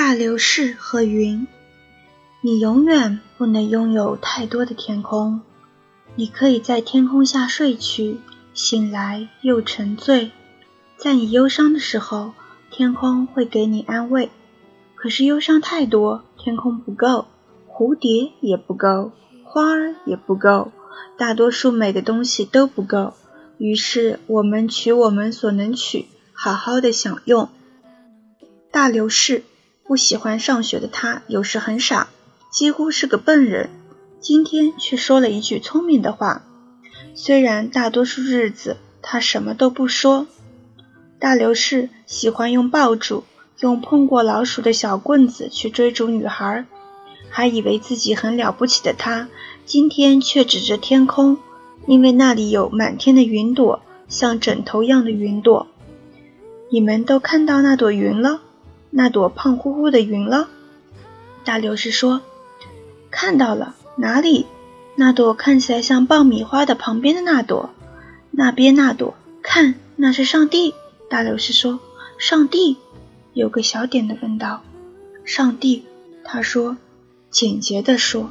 大流士和云，你永远不能拥有太多的天空。你可以在天空下睡去，醒来又沉醉。在你忧伤的时候，天空会给你安慰。可是忧伤太多，天空不够，蝴蝶也不够，花儿也不够，大多数美的东西都不够。于是我们取我们所能取，好好的享用。大流士不喜欢上学的他，有时很傻，几乎是个笨人。今天却说了一句聪明的话，虽然大多数日子他什么都不说。大刘氏喜欢用爆竹。用碰过老鼠的小棍子去追逐女孩，还以为自己很了不起的他，今天却指着天空，因为那里有满天的云朵，像枕头一样的云朵。你们都看到那朵云了？那朵胖乎乎的云了？大流士说：“看到了。哪里？那朵看起来像爆米花的旁边的那朵？那边那朵？看，那是上帝。”大流士说：“上帝。”有个小点的问道：“上帝？”他说，简洁地说。